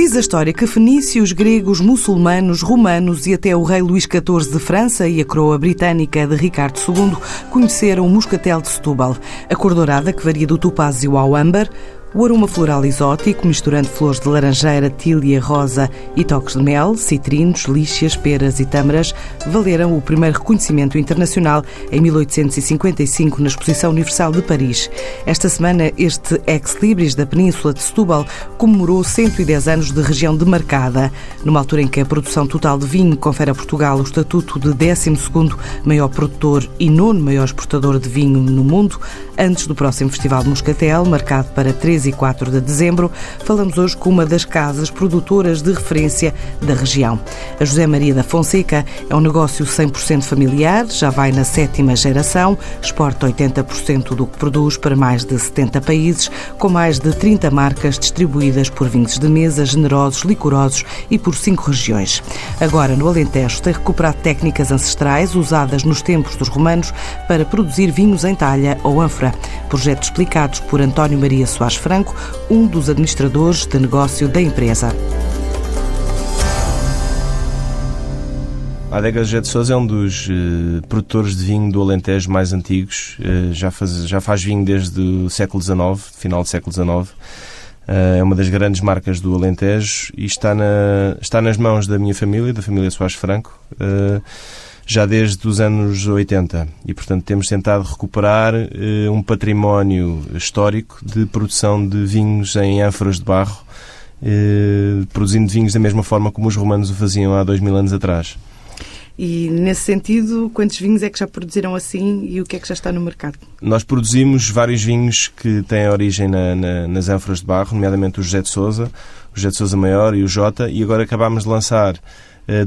Diz a história que fenícios, gregos, muçulmanos, romanos e até o rei Luís XIV de França e a coroa britânica de Ricardo II conheceram o moscatel de Setúbal, a cor dourada que varia do topázio ao âmbar, o aroma floral exótico, misturando flores de laranjeira, tília, rosa e toques de mel, citrinos, líxias, peras e tâmaras, valeram o primeiro reconhecimento internacional em 1855 na Exposição Universal de Paris. Esta semana, este ex-libris da Península de Setúbal comemorou 110 anos de região demarcada, numa altura em que a produção total de vinho confere a Portugal o estatuto de 12º maior produtor e nono maior exportador de vinho no mundo, antes do próximo Festival de Moscatel, marcado para 13 3 e 4 de dezembro, falamos hoje com uma das casas produtoras de referência da região. A José Maria da Fonseca é um negócio 100% familiar, já vai na sétima geração, exporta 80% do que produz para mais de 70 países, com mais de 30 marcas distribuídas por vinhos de mesa, generosos, licorosos e por cinco regiões. Agora, no Alentejo, tem recuperado técnicas ancestrais usadas nos tempos dos romanos para produzir vinhos em talha ou ânfora. Projetos explicados por António Maria Soares um dos administradores de negócio da empresa. A Adega de Sousa é um dos uh, produtores de vinho do Alentejo mais antigos. Uh, já, faz, já faz vinho desde o século XIX, final do século XIX. Uh, é uma das grandes marcas do Alentejo e está, na, está nas mãos da minha família, da família Soares Franco já desde os anos 80 e, portanto, temos tentado recuperar eh, um património histórico de produção de vinhos em ânforas de barro, eh, produzindo vinhos da mesma forma como os romanos o faziam há dois mil anos atrás. E, nesse sentido, quantos vinhos é que já produziram assim e o que é que já está no mercado? Nós produzimos vários vinhos que têm origem na, na, nas ânforas de barro, nomeadamente o José de Souza, o José de Souza Maior e o Jota, e agora acabámos de lançar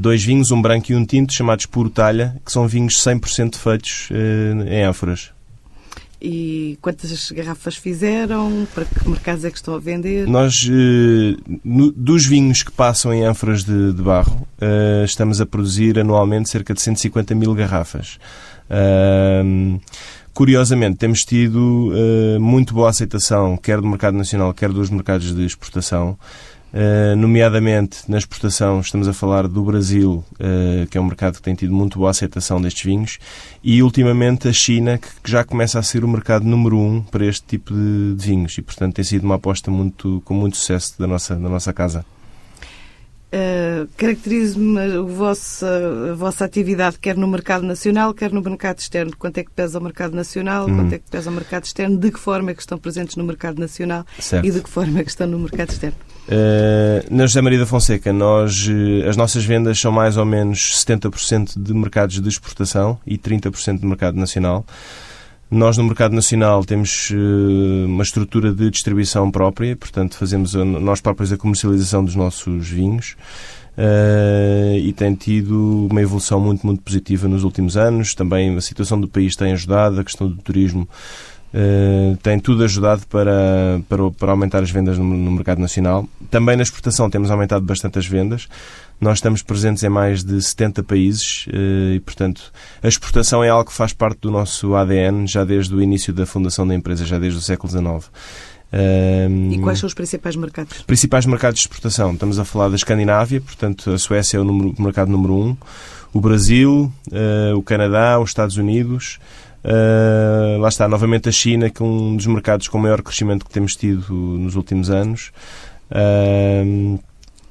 dois vinhos, um branco e um tinto, chamados Puro Talha, que são vinhos 100% feitos eh, em ânforas. E quantas garrafas fizeram? Para que mercados é que estão a vender? Nós, eh, dos vinhos que passam em ânforas de, de barro, estamos a produzir anualmente cerca de 150 mil garrafas. Curiosamente, temos tido muito boa aceitação, quer do mercado nacional, quer dos mercados de exportação. Uh, nomeadamente na exportação, estamos a falar do Brasil, uh, que é um mercado que tem tido muito boa aceitação destes vinhos, e ultimamente a China, que, que já começa a ser o mercado número um para este tipo de, de, vinhos, e portanto tem sido uma aposta muito, com muito sucesso da nossa, da nossa casa. Uh, Caracterize-me a vossa, a vossa atividade quer no mercado nacional, quer no mercado externo. Quanto é que pesa o mercado nacional, hum. quanto é que pesa o mercado externo, de que forma é que estão presentes no mercado nacional certo. e de que forma é que estão no mercado externo? Uh, na José Maria da Fonseca, nós, uh, as nossas vendas são mais ou menos 70% de mercados de exportação e 30% de mercado nacional. Nós, no mercado nacional, temos uh, uma estrutura de distribuição própria, portanto, fazemos nós próprios a comercialização dos nossos vinhos. Uh, e tem tido uma evolução muito, muito positiva nos últimos anos. Também a situação do país tem ajudado, a questão do turismo uh, tem tudo ajudado para, para, para aumentar as vendas no, no, mercado nacional. Também na exportação temos aumentado bastante as vendas. Nós estamos presentes em mais de 70 países eh, e, portanto, a exportação é algo que faz parte do nosso ADN já desde o início da fundação da empresa, já desde o século XIX. Um, e quais são os principais mercados? Principais mercados de exportação. Estamos a falar da Escandinávia, portanto, a Suécia é o, número, o mercado número um, o Brasil, uh, o Canadá, os Estados Unidos. Uh, lá está, novamente a China, que é um dos mercados com maior crescimento que temos tido nos últimos anos. Uh,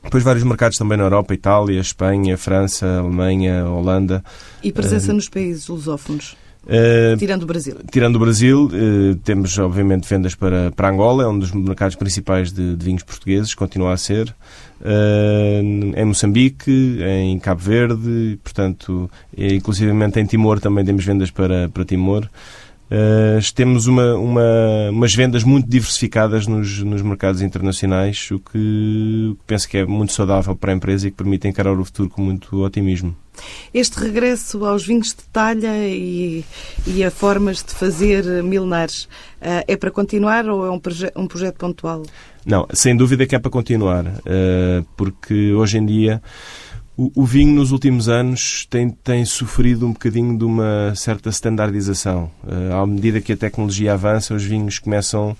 depois vários mercados também na Europa, Itália, Espanha, França, Alemanha, Holanda. E presença uh, nos países lusófonos? Uh, tirando o Brasil. Tirando o Brasil, uh, temos obviamente vendas para, para Angola, é um dos mercados principais de, de vinhos portugueses, continua a ser. Uh, em Moçambique, em Cabo Verde, portanto, inclusivamente em Timor também temos vendas para, para Timor. Uh, temos uma, uma, umas vendas muito diversificadas nos, nos mercados internacionais, o que penso que é muito saudável para a empresa e que permite encarar o futuro com muito otimismo. Este regresso aos vinhos de talha e, e a formas de fazer milenares uh, é para continuar ou é um, proje um projeto pontual? Não, sem dúvida que é para continuar, uh, porque hoje em dia o, o, vinho nos últimos anos tem, tem sofrido um bocadinho de uma certa standardização. Uh, à medida que a tecnologia avança, os vinhos começam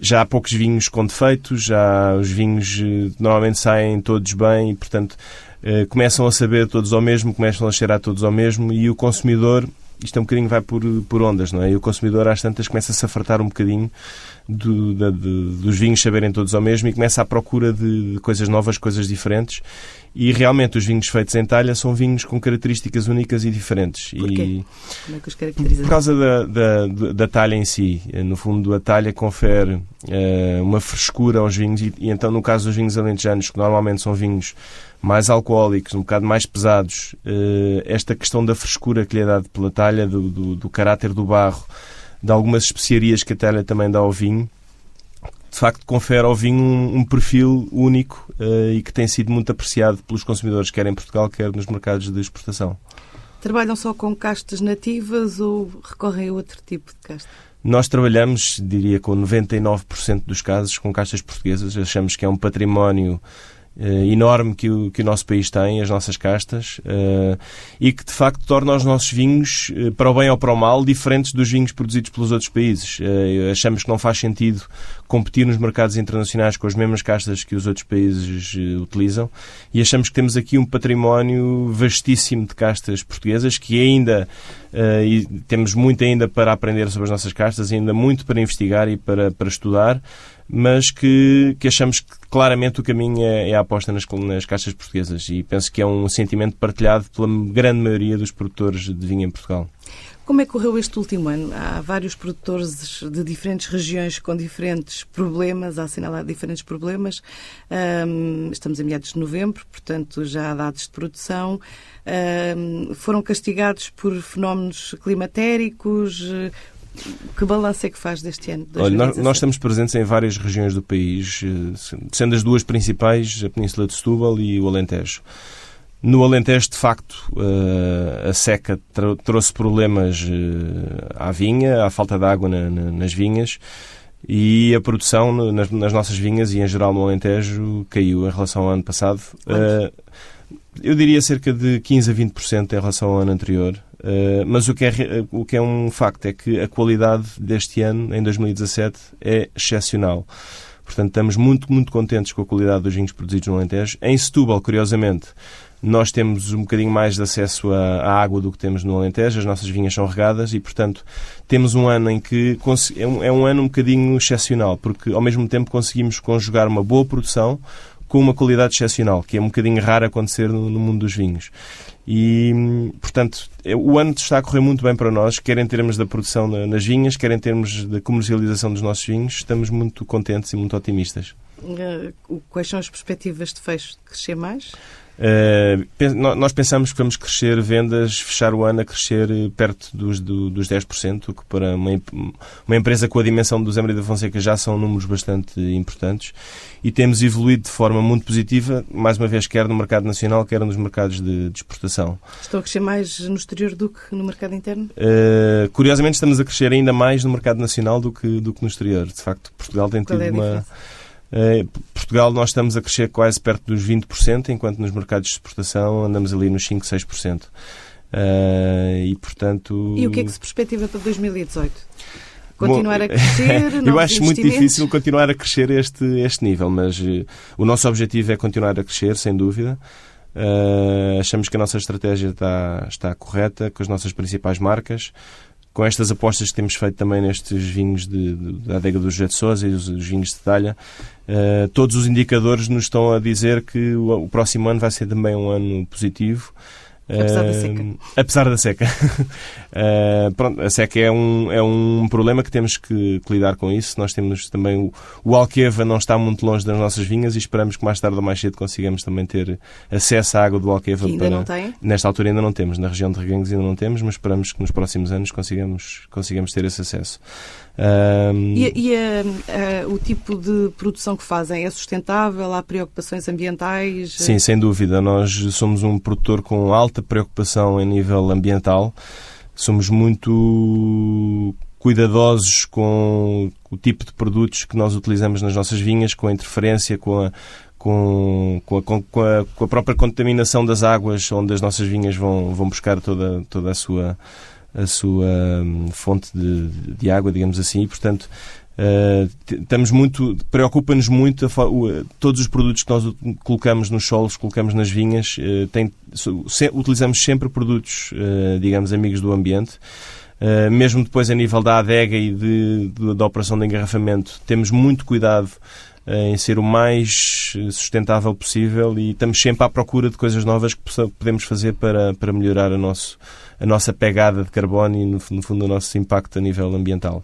já há poucos vinhos com defeitos, já os vinhos eh, normalmente saem todos bem e, portanto, eh, começam a saber todos ao mesmo, começam a cheirar todos ao mesmo e o consumidor isto é um bocadinho vai por, por ondas, não é? E o consumidor às tantas começa-se a fartar um bocadinho do, de, de, dos vinhos saberem todos ao mesmo e começa à procura de, de, coisas novas, coisas diferentes. E realmente os vinhos feitos em talha são vinhos com características únicas e diferentes. Porquê? E, Como é que os caracteriza? Por causa da, da, da, talha em si. No fundo, a talha confere uh, uma frescura aos vinhos e, e então, no caso dos vinhos alentejanos, que normalmente são vinhos mais alcoólicos, um bocado mais pesados, eh, esta questão da frescura que lhe é dada pela talha, do, do, do caráter do barro, de algumas especiarias que a talha também dá ao vinho, de facto confere ao vinho um, um perfil único uh, e que tem sido muito apreciado pelos consumidores, quer em Portugal, quer nos mercados de exportação. Trabalham só com castas nativas ou recorrem a outro tipo de casta? Nós trabalhamos, diria, com 99% dos casos com castas portuguesas. Achamos que é um património enorme que o, que o nosso país tem, as nossas castas, uh, e que de facto torna os nossos vinhos, uh, para o bem ou para o mal, diferentes dos vinhos produzidos pelos outros países. achamos que não faz sentido competir nos mercados internacionais com as mesmas castas que os outros países utilizam e achamos que temos aqui um património vastíssimo de castas portuguesas que ainda e temos muito ainda para aprender sobre as nossas castas, ainda muito para investigar e para, para estudar mas que, que achamos que claramente o caminho é, é a aposta nas, nas caixas portuguesas e penso que é um sentimento partilhado pela grande maioria dos produtores de vinho em Portugal. Como é que correu este último ano? Há vários produtores de diferentes regiões com diferentes problemas, a assinalar diferentes problemas. Um, estamos em meados de novembro, portanto já há dados de produção. Um, foram castigados por fenómenos climatéricos, que balanço é que faz deste ano? Olha, nós, nós, estamos presentes em várias regiões do país, eh, sendo as duas principais a Península de Setúbal e o Alentejo. No Alentejo, de facto, eh, a seca trouxe problemas eh, à vinha, à falta de água nas vinhas e a produção nas, nossas vinhas e, em geral, no Alentejo caiu em relação ao ano passado. Eu diria cerca de 15 a 20% em relação ao ano anterior. Uh, mas o que, é, o que é um facto é que a qualidade deste ano, em 2017, é excepcional. Portanto, estamos muito, muito contentes com a qualidade dos vinhos produzidos no Alentejo. Em Setúbal, curiosamente, nós temos um bocadinho mais de acesso à, água do que temos no Alentejo, as nossas vinhas são regadas e, portanto, temos um ano em que é um, é um ano um bocadinho excepcional, porque ao mesmo tempo conseguimos conjugar uma boa produção com uma qualidade excepcional, que é um bocadinho raro acontecer no mundo dos vinhos. E, portanto, é, o ano está a correr muito bem para nós, quer em termos da produção nas vinhas, quer em termos da comercialização dos nossos vinhos. Estamos muito contentes e muito otimistas. Eh, quais são as perspectivas de fecho? De crescer mais? Uh, nós pensamos que vamos crescer vendas, fechar o ano a crescer eh, perto dos, do, dos 10%, o que para uma, uma empresa com a dimensão do Zé Maria da Fonseca já são números bastante importantes. E temos evoluído de forma muito positiva, mais uma vez, quer no mercado nacional, quer nos mercados de, de exportação. Estão a crescer mais no exterior do que no mercado interno? Uh, curiosamente, estamos a crescer ainda mais no mercado nacional do que, do que no exterior. De facto, Portugal tem Qual tido é uma. Uh, Portugal nós estamos a crescer quase perto dos 20%, enquanto nos mercados de exportação andamos ali nos 5, 6%. Uh, e, portanto... E o que é que se perspectiva para 2018? Continuar Bom, a crescer? eu acho muito difícil continuar a crescer este, este nível, mas uh, o nosso objetivo é continuar a crescer, sem dúvida. Uh, achamos que a nossa estratégia está, está correta, com as nossas principais marcas com estas apostas que temos feito também nestes vinhos de, de, da adega do José de e os, os vinhos de talha, uh, todos os indicadores nos estão a dizer que o, o próximo ano vai ser também um ano positivo. Apesar da seca. Uh, apesar da seca. uh, pronto, a seca é um, é um problema que temos que, que lidar com isso. Nós temos também o, o Alqueva não está muito longe das nossas vinhas e esperamos que mais tarde ou mais cedo consigamos também ter acesso à água do Alqueva. Que ainda para... não tem? Nesta altura ainda não temos. Na região de Reganhos ainda não temos, mas esperamos que nos próximos anos consigamos, consigamos ter esse acesso. Um... E, e a, a, o tipo de produção que fazem é sustentável? Há preocupações ambientais? Sim, sem dúvida. Nós somos um produtor com alta preocupação em nível ambiental. Somos muito cuidadosos com o tipo de produtos que nós utilizamos nas nossas vinhas, com a interferência, com a, com, com, a, com, a, com a própria contaminação das águas onde as nossas vinhas vão, vão buscar toda, toda a sua a sua hum, fonte de, de água, digamos assim, e, portanto, estamos muito, preocupa-nos muito a, uh, todos os produtos que nós colocamos nos solos, colocamos nas vinhas, uh, tem, se, utilizamos sempre produtos, digamos, amigos do ambiente. mesmo depois a nível da adega e de, de, da operação de engarrafamento, temos muito cuidado em ser o mais sustentável possível e estamos sempre à procura de coisas novas que podemos fazer para, para melhorar o nosso, a nossa pegada de carbono e, no, no fundo, o nosso impacto a nível ambiental.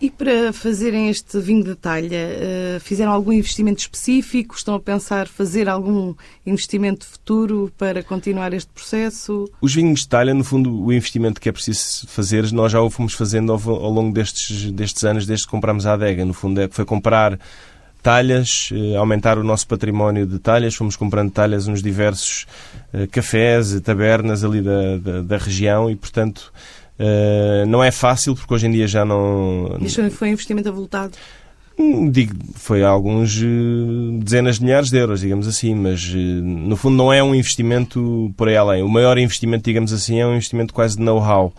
E para fazerem este vinho de talha, eh, fizeram algum investimento específico? Estão a pensar fazer algum investimento futuro para continuar este processo? Os vinhos de talha, no fundo, o investimento que é preciso fazer, nós já o fomos fazendo ao, ao longo destes, destes anos, desde que compramos a adega. No fundo, é, foi comprar talhas, eh, aumentar o nosso património de talhas. Fomos comprando talhas nos diversos uh, cafés, tabernas ali da, da, da região e, portanto, uh, não é fácil porque hoje em dia já não. Isto foi um investimento avultado? Hum, digo, foi alguns dezenas de milhares de euros, digamos assim, mas no fundo não é um investimento por aí além. O maior investimento, digamos assim, é um investimento quase de know-how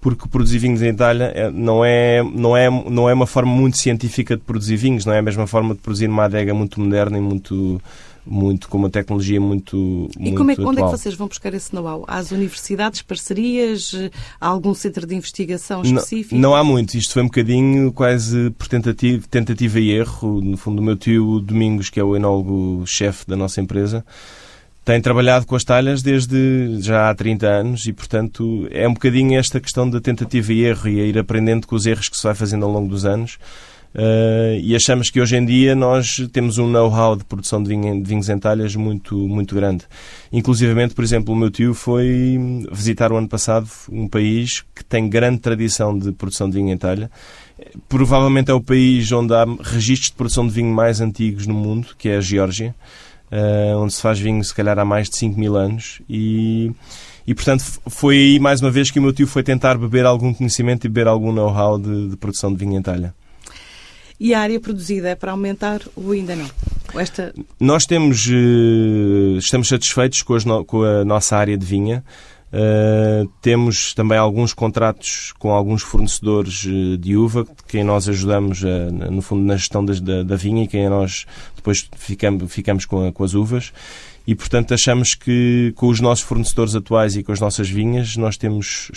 porque produzir vinhos em Itália é, não é, não, é, não é uma forma muito científica de produzir vinhos, não é a mesma forma de produzir uma adega muito moderna e muito, muito com uma tecnologia muito E como é, onde é que vocês vão buscar esse know-how? Às universidades, parcerias, há algum centro de investigação específico? Não, não, há muito. Isto foi um bocadinho quase por tentativa, tentativa e erro. No fundo, o meu tio Domingos, que é o enólogo chefe da nossa empresa, tem trabalhado com as talhas desde já há 30 anos e, portanto, é um bocadinho esta questão da tentativa e erro e a ir aprendendo com os erros que se vai fazendo ao longo dos anos. Uh, e achamos que hoje em dia nós temos um know-how de produção de, vinho, de, vinhos em talhas muito, muito grande. Inclusivamente, por exemplo, o meu tio foi visitar o ano passado um país que tem grande tradição de produção de vinho em talha. Provavelmente é o país onde há registros de produção de vinho mais antigos no mundo, que é a Geórgia uh, onde se faz vinho se calhar há mais de 5 mil anos e, e portanto foi aí mais uma vez que o meu tio foi tentar beber algum conhecimento e beber algum know-how de, de, produção de vinho em talha. E a área produzida é para aumentar ou ainda não? Esta... Nós temos, uh, estamos satisfeitos com, no, com a nossa área de vinha. Uh, temos também alguns contratos com alguns fornecedores uh, de uva, quem nós ajudamos, uh, no fundo, na gestão da, da, vinha e quem nós depois ficamos, ficamos com, a, com, as uvas. E, portanto, achamos que com os nossos fornecedores atuais e com as nossas vinhas, nós temos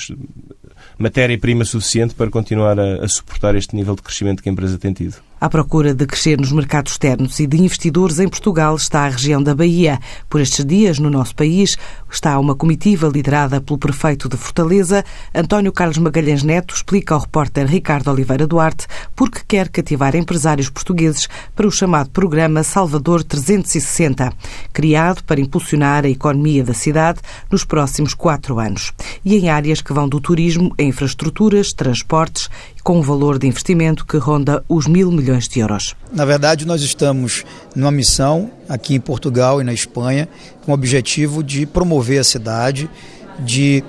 matéria-prima suficiente para continuar a, a suportar este nível de crescimento que a empresa tem tido. À procura de crescer nos mercados externos e de investidores em Portugal está a região da Bahia. Por estes dias, no nosso país, está uma comitiva liderada pelo prefeito de Fortaleza, António Carlos Magalhães Neto, explica ao repórter Ricardo Oliveira Duarte porque quer cativar empresários portugueses para o chamado programa Salvador 360, criado para impulsionar a economia da cidade nos próximos quatro anos. E em áreas que vão do turismo a infraestruturas, transportes com um valor de investimento que ronda os mil milhões de euros. Na verdade, nós estamos numa missão aqui em Portugal e na Espanha com o objetivo de promover a cidade, de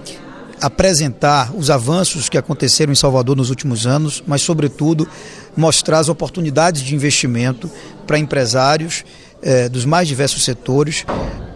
apresentar os avanços que aconteceram em Salvador nos últimos anos, mas, sobretudo, mostrar as oportunidades de investimento para empresários eh, dos mais diversos setores,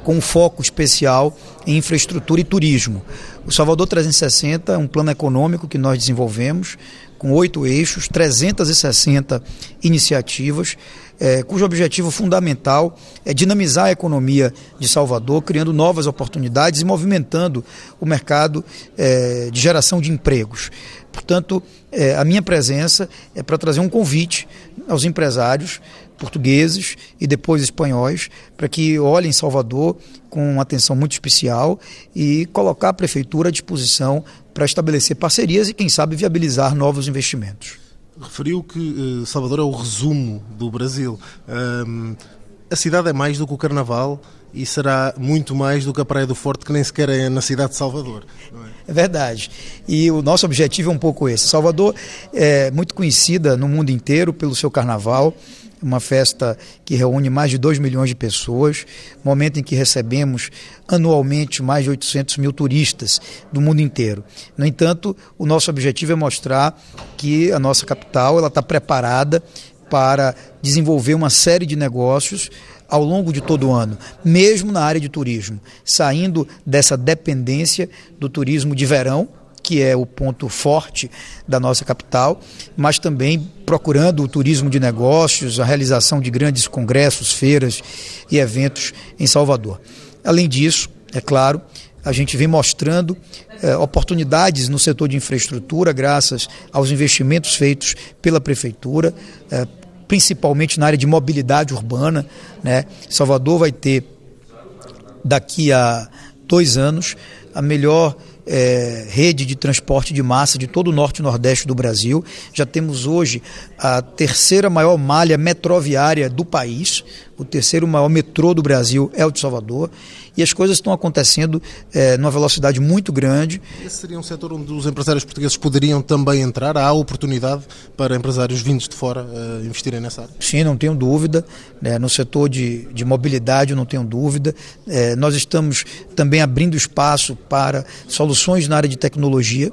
com foco especial em infraestrutura e turismo. O Salvador 360 é um plano econômico que nós desenvolvemos com oito eixos, 360 iniciativas, é, cujo objetivo fundamental é dinamizar a economia de Salvador, criando novas oportunidades e movimentando o mercado é, de geração de empregos. Portanto, é, a minha presença é para trazer um convite aos empresários portugueses e depois espanhóis para que olhem Salvador com uma atenção muito especial e colocar a prefeitura à disposição para estabelecer parcerias e, quem sabe, viabilizar novos investimentos. Referiu que uh, Salvador é o resumo do Brasil. Um, a cidade é mais do que o Carnaval e será muito mais do que a Praia do Forte, que nem sequer é na cidade de Salvador. É? é? verdade. E o nosso objetivo é um pouco esse. Salvador é muito conhecida no mundo inteiro pelo seu carnaval uma festa que reúne mais de 2 milhões de pessoas, momento em que recebemos anualmente mais de 800 mil turistas do mundo inteiro. No entanto, o nosso objetivo é mostrar que a nossa capital ela está preparada para desenvolver uma série de negócios ao longo de todo o ano, mesmo na área de turismo, saindo dessa dependência do turismo de verão, que é o ponto forte da nossa capital, mas também procurando o turismo de negócios, a realização de grandes congressos, feiras e eventos em Salvador. Além disso, é claro, a gente vem mostrando eh, oportunidades no setor de infraestrutura, graças aos investimentos feitos pela Prefeitura, eh, principalmente na área de mobilidade urbana. Né? Salvador vai ter, daqui a dois anos, a melhor é, rede de transporte de massa de todo o norte e nordeste do Brasil. Já temos hoje a terceira maior malha metroviária do país, o terceiro maior metrô do Brasil é o de Salvador, e as coisas estão acontecendo é, numa velocidade muito grande. Esse seria um setor onde os empresários portugueses poderiam também entrar? Há oportunidade para empresários vindos de fora uh, investirem nessa área? Sim, não tenho dúvida. Né, no setor de, de mobilidade, não tenho dúvida. É, nós estamos também abrindo espaço para soluções na área de tecnologia.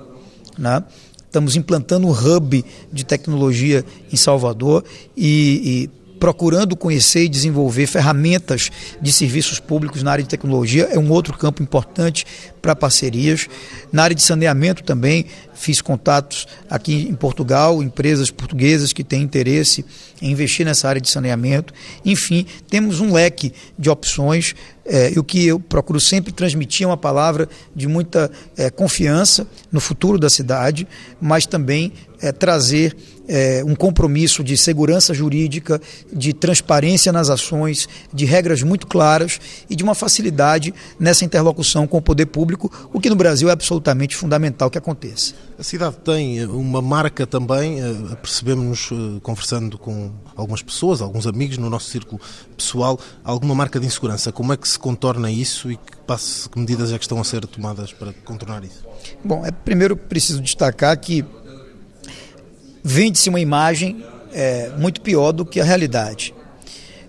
Né? Estamos implantando um hub de tecnologia em Salvador e, e procurando conhecer e desenvolver ferramentas de serviços públicos na área de tecnologia, é um outro campo importante para parcerias. Na área de saneamento também fiz contatos aqui em Portugal, empresas portuguesas que têm interesse em investir nessa área de saneamento. Enfim, temos um leque de opções é, e o que eu procuro sempre transmitir é uma palavra de muita é, confiança no futuro da cidade, mas também é, trazer é, um compromisso de segurança jurídica, de transparência nas ações, de regras muito claras e de uma facilidade nessa interlocução com o poder público, o que no Brasil é absolutamente fundamental que aconteça. A cidade tem uma marca também, eh, percebemos eh, conversando com algumas pessoas, alguns amigos no nosso círculo pessoal, alguma marca de insegurança. Como é que se contorna isso e que, passo, que medidas é que estão a ser tomadas para contornar isso? Bom, é, primeiro preciso destacar que vende-se uma imagem é, muito pior do que a realidade.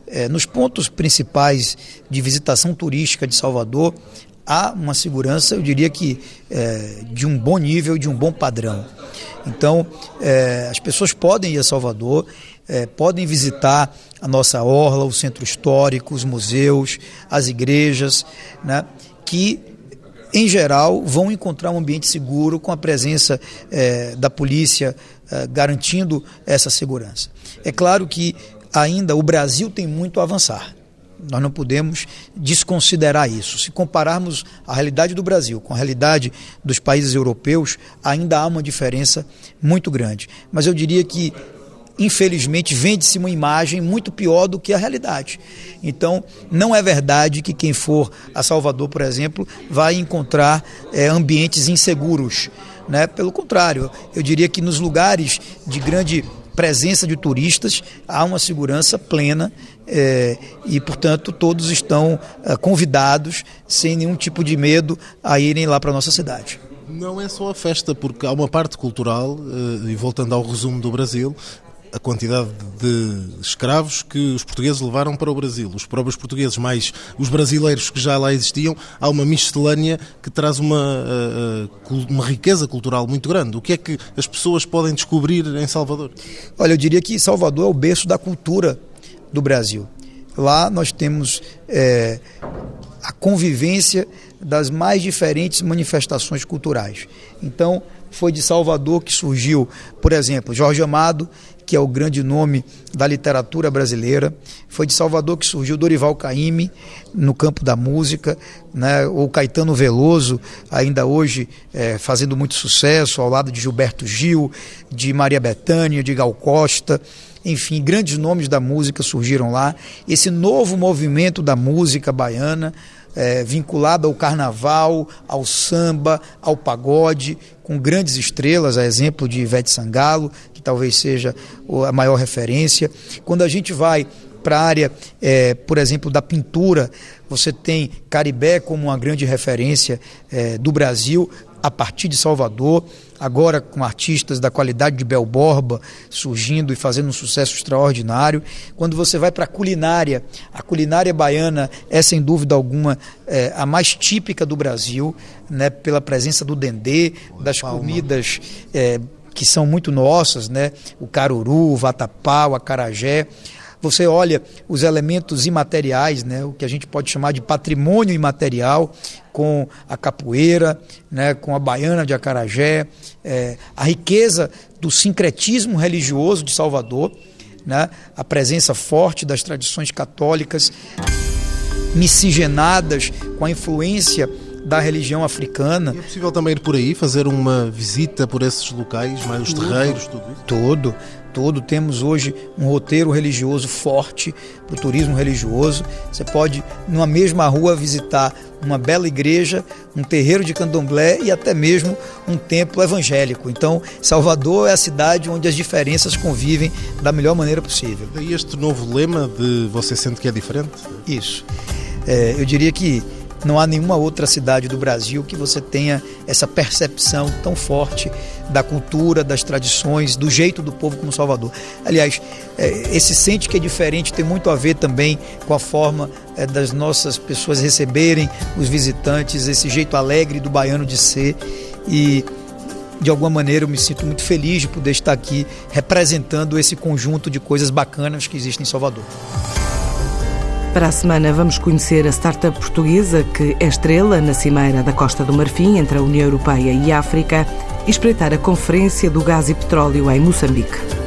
É, nos pontos principais de visitação turística de Salvador, há uma segurança, eu diria que é, de um bom nível, de um bom padrão. Então, é, as pessoas podem ir a Salvador, é, podem visitar a nossa orla, o centro histórico, os museus, as igrejas, né, que em geral, vão encontrar um ambiente seguro com a presença é, da polícia é, garantindo essa segurança. É claro que ainda o Brasil tem muito a avançar. Nós não podemos desconsiderar isso. Se compararmos a realidade do Brasil com a realidade dos países europeus, ainda há uma diferença muito grande. Mas eu diria que infelizmente, vende-se uma imagem muito pior do que a realidade. Então, não é verdade que quem for a Salvador, por exemplo, vai encontrar é, ambientes inseguros. Né? Pelo contrário, eu diria que nos lugares de grande presença de turistas há uma segurança plena é, e, portanto, todos estão é, convidados, sem nenhum tipo de medo, a irem lá para a nossa cidade. Não é só a festa, porque há uma parte cultural, eh, e voltando ao resumo do Brasil, a quantidade de escravos que os portugueses levaram para o Brasil. Os próprios portugueses, mais os brasileiros que já lá existiam, há uma miscelânea que traz uma, eh, eh, uma riqueza cultural muito grande. O que é que as pessoas podem descobrir em Salvador? Olha, eu diria que Salvador é o berço da cultura do Brasil. Lá nós temos é, a convivência das mais diferentes manifestações culturais. Então, foi de Salvador que surgiu, por exemplo, Jorge Amado, que é o grande nome da literatura brasileira. Foi de Salvador que surgiu Dorival Caymmi no campo da música, né? ou Caetano Veloso, ainda hoje é, fazendo muito sucesso, ao lado de Gilberto Gil, de Maria Bethânia, de Gal Costa. Enfim, grandes nomes da música surgiram lá. Esse novo movimento da música baiana é, vinculado ao carnaval, ao samba, ao pagode, com grandes estrelas, a exemplo de Ivete Sangalo, que talvez seja a maior referência. Quando a gente vai para a área, é, por exemplo, da pintura, você tem Caribé como uma grande referência é, do Brasil, a partir de Salvador, agora com artistas da qualidade de Bel Borba surgindo e fazendo um sucesso extraordinário. Quando você vai para a culinária, a culinária baiana é sem dúvida alguma é, a mais típica do Brasil, né, pela presença do dendê, das Palma. comidas é, que são muito nossas, né, o caruru, o vatapá, o acarajé. Você olha os elementos imateriais, né, o que a gente pode chamar de patrimônio imaterial, com a capoeira, né, com a baiana de Acarajé, é, a riqueza do sincretismo religioso de Salvador, né, a presença forte das tradições católicas miscigenadas com a influência da religião africana. E é possível também ir por aí, fazer uma visita por esses locais, mais os terreiros, tudo isso? Tudo, tudo. Temos hoje um roteiro religioso forte para o turismo religioso. Você pode, numa mesma rua, visitar uma bela igreja, um terreiro de candomblé e até mesmo um templo evangélico. Então, Salvador é a cidade onde as diferenças convivem da melhor maneira possível. E este novo lema de você sente que é diferente? Isso. É, eu diria que não há nenhuma outra cidade do Brasil que você tenha essa percepção tão forte da cultura, das tradições, do jeito do povo como Salvador. Aliás, é, esse sente que é diferente tem muito a ver também com a forma é, das nossas pessoas receberem os visitantes, esse jeito alegre do baiano de ser e de alguma maneira eu me sinto muito feliz de poder estar aqui representando esse conjunto de coisas bacanas que existem em Salvador. Para a semana vamos conhecer a startup portuguesa que é estrela na cimeira da Costa do Marfim entre a União Europeia e a África e espreitar a Conferência do Gás e Petróleo em Moçambique.